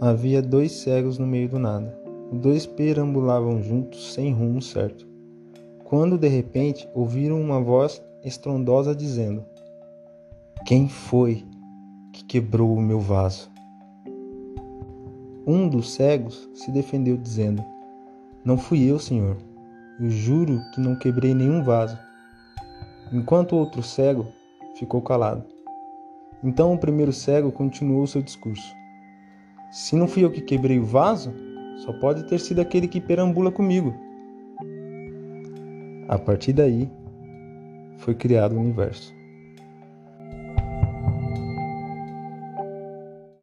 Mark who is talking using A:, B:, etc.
A: Havia dois cegos no meio do nada. Os dois perambulavam juntos sem rumo certo. Quando de repente ouviram uma voz estrondosa dizendo: Quem foi que quebrou o meu vaso? Um dos cegos se defendeu dizendo: Não fui eu, senhor. Eu juro que não quebrei nenhum vaso. Enquanto o outro cego ficou calado. Então o primeiro cego continuou seu discurso. Se não fui eu que quebrei o vaso, só pode ter sido aquele que perambula comigo. A partir daí, foi criado o universo.